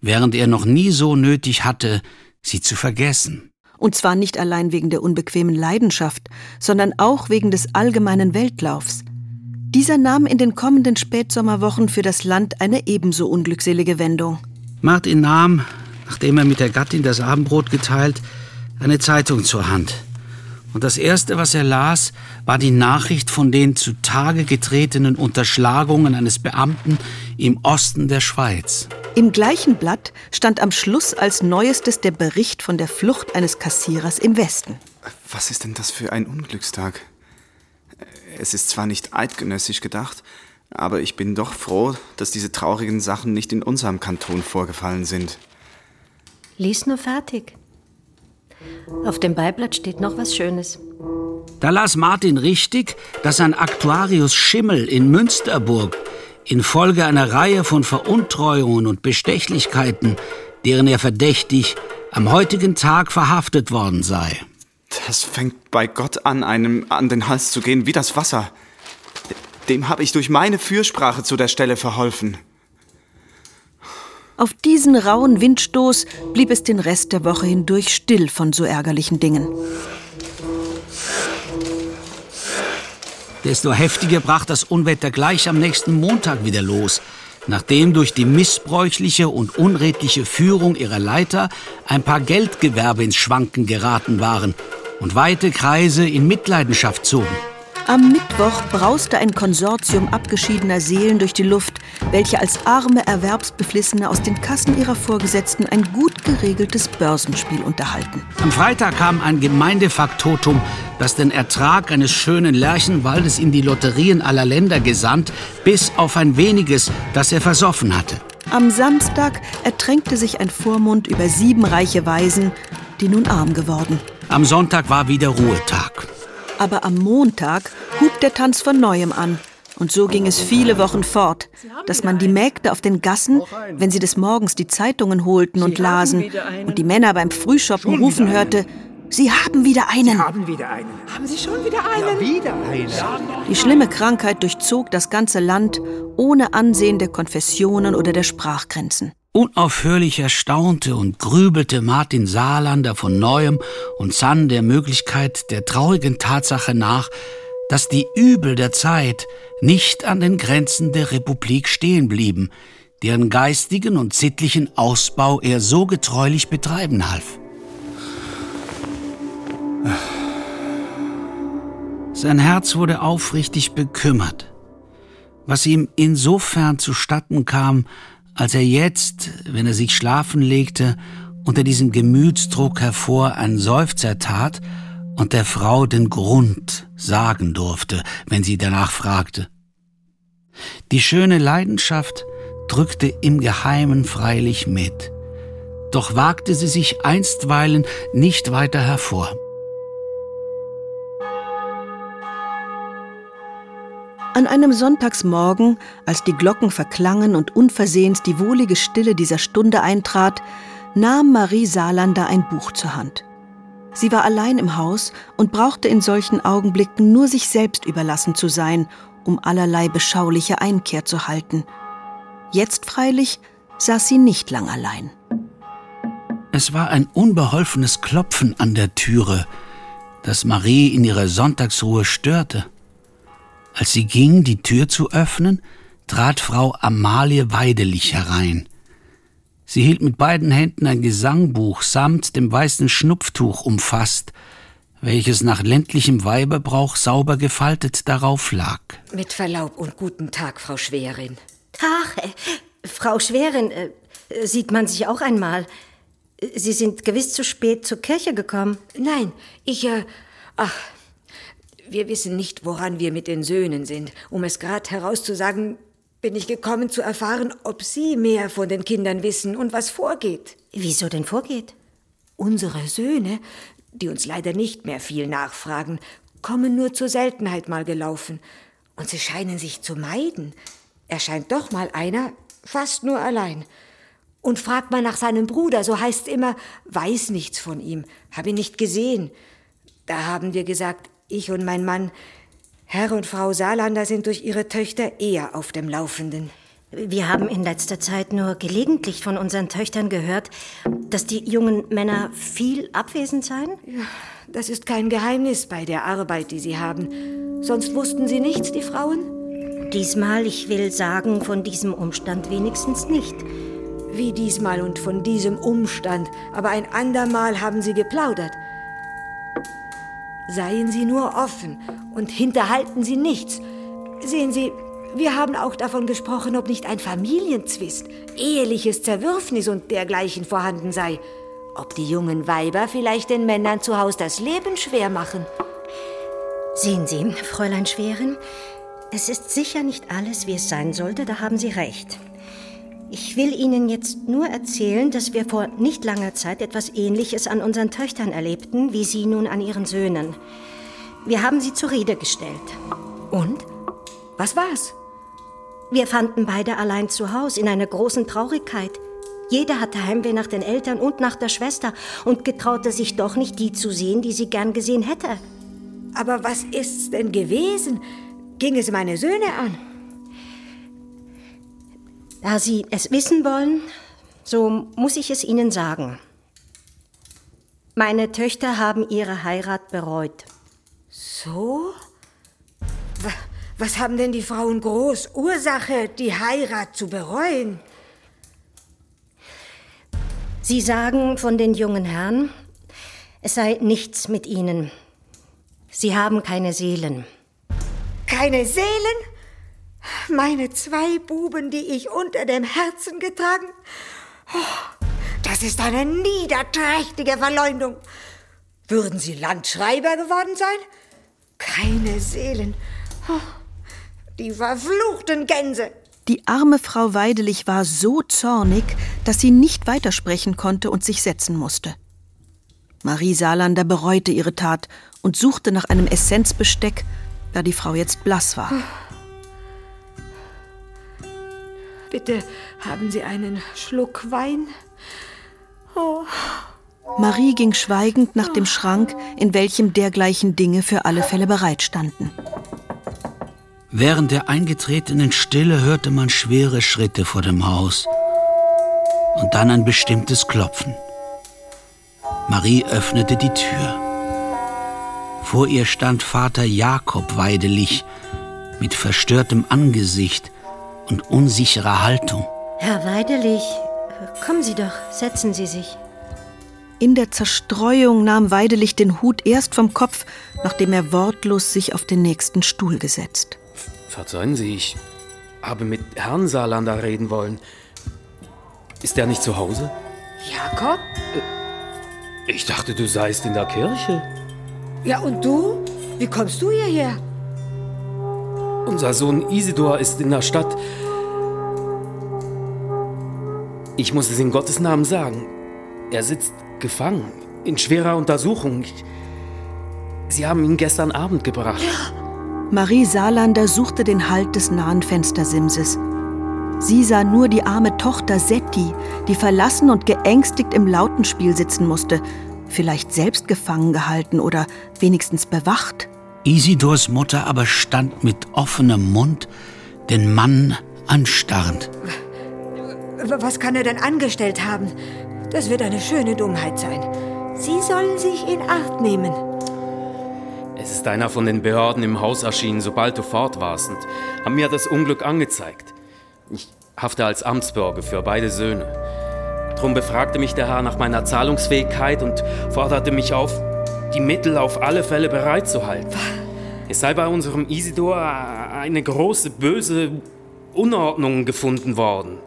während er noch nie so nötig hatte, sie zu vergessen. Und zwar nicht allein wegen der unbequemen Leidenschaft, sondern auch wegen des allgemeinen Weltlaufs. Dieser nahm in den kommenden Spätsommerwochen für das Land eine ebenso unglückselige Wendung. Martin nahm, nachdem er mit der Gattin das Abendbrot geteilt, eine Zeitung zur Hand. Und das Erste, was er las, war die Nachricht von den zutage getretenen Unterschlagungen eines Beamten im Osten der Schweiz. Im gleichen Blatt stand am Schluss als Neuestes der Bericht von der Flucht eines Kassierers im Westen. Was ist denn das für ein Unglückstag? Es ist zwar nicht eidgenössisch gedacht, aber ich bin doch froh, dass diese traurigen Sachen nicht in unserem Kanton vorgefallen sind. Lies nur fertig. Auf dem Beiblatt steht noch was Schönes. Da las Martin richtig, dass ein Aktuarius Schimmel in Münsterburg infolge einer Reihe von Veruntreuungen und Bestechlichkeiten, deren er verdächtig am heutigen Tag verhaftet worden sei. Das fängt bei Gott an, einem an den Hals zu gehen wie das Wasser. Dem habe ich durch meine Fürsprache zu der Stelle verholfen. Auf diesen rauen Windstoß blieb es den Rest der Woche hindurch still von so ärgerlichen Dingen. Desto heftiger brach das Unwetter gleich am nächsten Montag wieder los, nachdem durch die missbräuchliche und unredliche Führung ihrer Leiter ein paar Geldgewerbe ins Schwanken geraten waren und weite Kreise in Mitleidenschaft zogen. Am Mittwoch brauste ein Konsortium abgeschiedener Seelen durch die Luft, welche als arme Erwerbsbeflissene aus den Kassen ihrer Vorgesetzten ein gut geregeltes Börsenspiel unterhalten. Am Freitag kam ein Gemeindefaktotum, das den Ertrag eines schönen Lerchenwaldes in die Lotterien aller Länder gesandt, bis auf ein weniges, das er versoffen hatte. Am Samstag ertränkte sich ein Vormund über sieben reiche Waisen, die nun arm geworden. Am Sonntag war wieder Ruhetag. Aber am Montag hub der Tanz von neuem an. Und so ging es viele Wochen fort, dass man die Mägde auf den Gassen, wenn sie des Morgens die Zeitungen holten und lasen und die Männer beim Frühschoppen rufen hörte, Sie haben wieder einen. Sie haben wieder einen. Haben Sie schon wieder einen? Ja, wieder einen. Die schlimme Krankheit durchzog das ganze Land ohne Ansehen der Konfessionen oder der Sprachgrenzen. Unaufhörlich erstaunte und grübelte Martin Saarlander von neuem und sann der Möglichkeit der traurigen Tatsache nach, dass die Übel der Zeit nicht an den Grenzen der Republik stehen blieben, deren geistigen und sittlichen Ausbau er so getreulich betreiben half. Sein Herz wurde aufrichtig bekümmert, was ihm insofern zustatten kam, als er jetzt, wenn er sich schlafen legte, unter diesem Gemütsdruck hervor einen Seufzer tat und der Frau den Grund sagen durfte, wenn sie danach fragte. Die schöne Leidenschaft drückte im Geheimen freilich mit, doch wagte sie sich einstweilen nicht weiter hervor. An einem Sonntagsmorgen, als die Glocken verklangen und unversehens die wohlige Stille dieser Stunde eintrat, nahm Marie Saarlander ein Buch zur Hand. Sie war allein im Haus und brauchte in solchen Augenblicken nur sich selbst überlassen zu sein, um allerlei beschauliche Einkehr zu halten. Jetzt freilich saß sie nicht lang allein. Es war ein unbeholfenes Klopfen an der Türe, das Marie in ihrer Sonntagsruhe störte. Als sie ging, die Tür zu öffnen, trat Frau Amalie Weidelich herein. Sie hielt mit beiden Händen ein Gesangbuch samt dem weißen Schnupftuch umfasst, welches nach ländlichem Weiberbrauch sauber gefaltet darauf lag. Mit Verlaub und guten Tag, Frau Schwerin. Tag, äh, Frau Schwerin, äh, sieht man sich auch einmal. Sie sind gewiss zu spät zur Kirche gekommen. Nein, ich, äh, ach, wir wissen nicht, woran wir mit den Söhnen sind. Um es gerade herauszusagen, bin ich gekommen zu erfahren, ob Sie mehr von den Kindern wissen und was vorgeht. Wieso denn vorgeht? Unsere Söhne, die uns leider nicht mehr viel nachfragen, kommen nur zur Seltenheit mal gelaufen. Und sie scheinen sich zu meiden. Erscheint doch mal einer, fast nur allein. Und fragt man nach seinem Bruder, so heißt immer, weiß nichts von ihm, habe ihn nicht gesehen. Da haben wir gesagt, ich und mein Mann, Herr und Frau Saarlander sind durch ihre Töchter eher auf dem Laufenden. Wir haben in letzter Zeit nur gelegentlich von unseren Töchtern gehört, dass die jungen Männer viel abwesend seien. Ja, das ist kein Geheimnis bei der Arbeit, die sie haben. Sonst wussten sie nichts, die Frauen? Diesmal, ich will sagen, von diesem Umstand wenigstens nicht. Wie diesmal und von diesem Umstand, aber ein andermal haben sie geplaudert. Seien Sie nur offen und hinterhalten Sie nichts. Sehen Sie, wir haben auch davon gesprochen, ob nicht ein Familienzwist, eheliches Zerwürfnis und dergleichen vorhanden sei. Ob die jungen Weiber vielleicht den Männern zu Hause das Leben schwer machen. Sehen Sie, Fräulein Schwerin, es ist sicher nicht alles, wie es sein sollte, da haben Sie recht. Ich will Ihnen jetzt nur erzählen, dass wir vor nicht langer Zeit etwas Ähnliches an unseren Töchtern erlebten, wie Sie nun an Ihren Söhnen. Wir haben sie zur Rede gestellt. Und? Was war's? Wir fanden beide allein zu Hause in einer großen Traurigkeit. Jeder hatte Heimweh nach den Eltern und nach der Schwester und getraute sich doch nicht, die zu sehen, die sie gern gesehen hätte. Aber was ist's denn gewesen? Ging es meine Söhne an? Da Sie es wissen wollen, so muss ich es Ihnen sagen. Meine Töchter haben ihre Heirat bereut. So? Was haben denn die Frauen groß Ursache, die Heirat zu bereuen? Sie sagen von den jungen Herren, es sei nichts mit ihnen. Sie haben keine Seelen. Keine Seelen? Meine zwei Buben, die ich unter dem Herzen getragen? Oh, das ist eine niederträchtige Verleumdung. Würden Sie Landschreiber geworden sein? Keine Seelen. Oh, die verfluchten Gänse. Die arme Frau Weidelich war so zornig, dass sie nicht weitersprechen konnte und sich setzen musste. Marie Saarlander bereute ihre Tat und suchte nach einem Essenzbesteck, da die Frau jetzt blass war. Bitte haben Sie einen Schluck Wein. Oh. Marie ging schweigend nach dem Schrank, in welchem dergleichen Dinge für alle Fälle bereitstanden. Während der eingetretenen Stille hörte man schwere Schritte vor dem Haus und dann ein bestimmtes Klopfen. Marie öffnete die Tür. Vor ihr stand Vater Jakob Weidelich mit verstörtem Angesicht und unsicherer Haltung. Herr Weidelich, kommen Sie doch, setzen Sie sich. In der Zerstreuung nahm Weidelich den Hut erst vom Kopf, nachdem er wortlos sich auf den nächsten Stuhl gesetzt. Verzeihen Sie, ich habe mit Herrn Saarlander reden wollen. Ist er nicht zu Hause? Jakob? Ich dachte, du seist in der Kirche. Ja, und du? Wie kommst du hierher? Unser Sohn Isidor ist in der Stadt. Ich muss es in Gottes Namen sagen. Er sitzt gefangen, in schwerer Untersuchung. Sie haben ihn gestern Abend gebracht. Marie Saarlander suchte den Halt des nahen Fenstersimses. Sie sah nur die arme Tochter Setti, die verlassen und geängstigt im Lautenspiel sitzen musste, vielleicht selbst gefangen gehalten oder wenigstens bewacht. Isidors Mutter aber stand mit offenem Mund, den Mann anstarrend. Was kann er denn angestellt haben? Das wird eine schöne Dummheit sein. Sie sollen sich in Acht nehmen. Es ist einer von den Behörden im Haus erschienen, sobald du fort warst und haben mir das Unglück angezeigt. Ich hafte als Amtsbürger für beide Söhne. Drum befragte mich der Herr nach meiner Zahlungsfähigkeit und forderte mich auf, die Mittel auf alle Fälle bereitzuhalten. Es sei bei unserem Isidor eine große, böse Unordnung gefunden worden.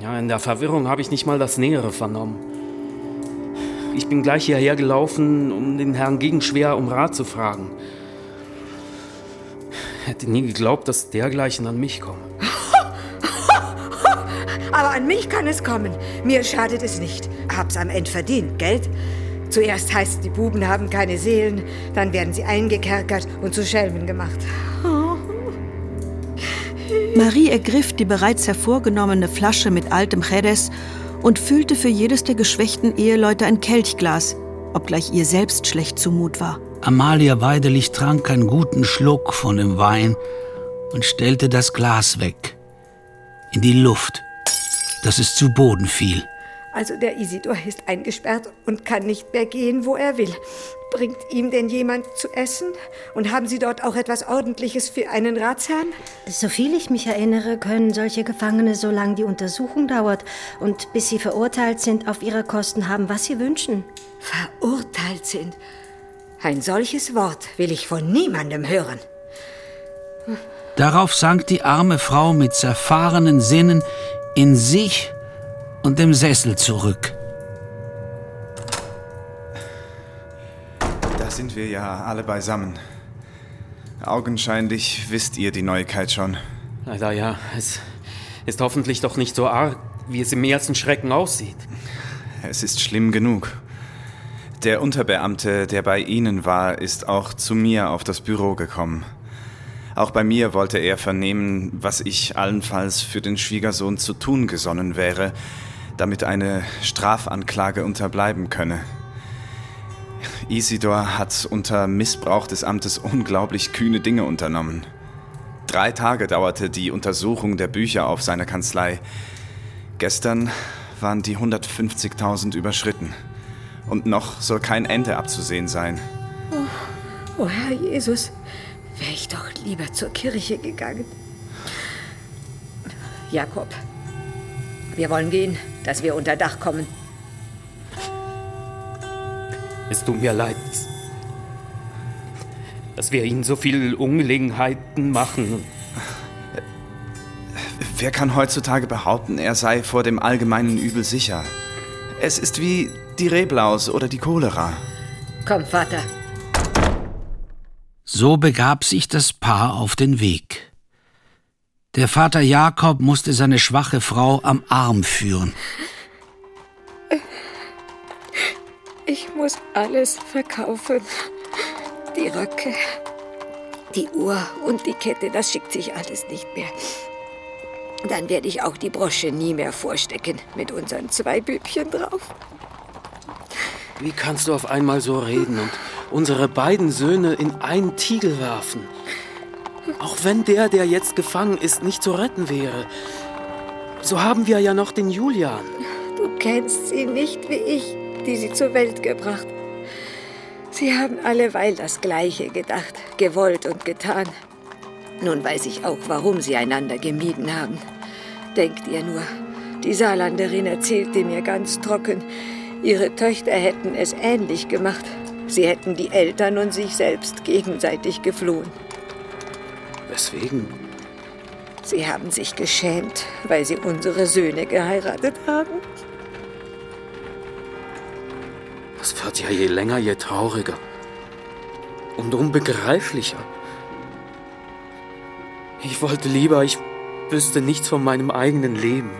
Ja, in der Verwirrung habe ich nicht mal das Nähere vernommen. Ich bin gleich hierher gelaufen, um den Herrn Gegenschwer um Rat zu fragen. Hätte nie geglaubt, dass dergleichen an mich komme. Aber an mich kann es kommen. Mir schadet es nicht. Hab's am Ende verdient, Geld? Zuerst heißt die Buben haben keine Seelen, dann werden sie eingekerkert und zu Schelmen gemacht. Marie ergriff die bereits hervorgenommene Flasche mit altem Jerez und füllte für jedes der geschwächten Eheleute ein Kelchglas, obgleich ihr selbst schlecht zumut war. Amalia Weidelich trank einen guten Schluck von dem Wein und stellte das Glas weg. In die Luft, dass es zu Boden fiel. Also der Isidor ist eingesperrt und kann nicht mehr gehen, wo er will. Bringt ihm denn jemand zu essen? Und haben Sie dort auch etwas Ordentliches für einen Ratsherrn? Soviel ich mich erinnere, können solche Gefangene, solange die Untersuchung dauert und bis sie verurteilt sind, auf ihre Kosten haben, was sie wünschen. Verurteilt sind? Ein solches Wort will ich von niemandem hören. Darauf sank die arme Frau mit zerfahrenen Sinnen in sich und im Sessel zurück. Da sind wir ja alle beisammen. Augenscheinlich wisst ihr die Neuigkeit schon. Leider ja. Es ist hoffentlich doch nicht so arg, wie es im ersten Schrecken aussieht. Es ist schlimm genug. Der Unterbeamte, der bei Ihnen war, ist auch zu mir auf das Büro gekommen. Auch bei mir wollte er vernehmen, was ich allenfalls für den Schwiegersohn zu tun gesonnen wäre, damit eine Strafanklage unterbleiben könne. Isidor hat unter Missbrauch des Amtes unglaublich kühne Dinge unternommen. Drei Tage dauerte die Untersuchung der Bücher auf seiner Kanzlei. Gestern waren die 150.000 überschritten. Und noch soll kein Ende abzusehen sein. Oh, oh Herr Jesus, wäre ich doch lieber zur Kirche gegangen. Jakob, wir wollen gehen, dass wir unter Dach kommen. Es tut mir leid, dass wir Ihnen so viel Ungelegenheiten machen. Wer kann heutzutage behaupten, er sei vor dem allgemeinen Übel sicher? Es ist wie die Reblaus oder die Cholera. Komm, Vater. So begab sich das Paar auf den Weg. Der Vater Jakob musste seine schwache Frau am Arm führen. Ich muss alles verkaufen. Die Röcke, die Uhr und die Kette, das schickt sich alles nicht mehr. Dann werde ich auch die Brosche nie mehr vorstecken mit unseren zwei Bübchen drauf. Wie kannst du auf einmal so reden und unsere beiden Söhne in einen Tiegel werfen? Auch wenn der, der jetzt gefangen ist, nicht zu retten wäre, so haben wir ja noch den Julian. Du kennst sie nicht wie ich, die sie zur Welt gebracht. Sie haben alleweil das Gleiche gedacht, gewollt und getan. Nun weiß ich auch, warum sie einander gemieden haben. Denkt ihr nur, die Saarlanderin erzählte mir ganz trocken, ihre Töchter hätten es ähnlich gemacht. Sie hätten die Eltern und sich selbst gegenseitig geflohen. Weswegen? Sie haben sich geschämt, weil sie unsere Söhne geheiratet haben. Das wird ja je länger, je trauriger. Und unbegreiflicher. Ich wollte lieber, ich wüsste nichts von meinem eigenen Leben.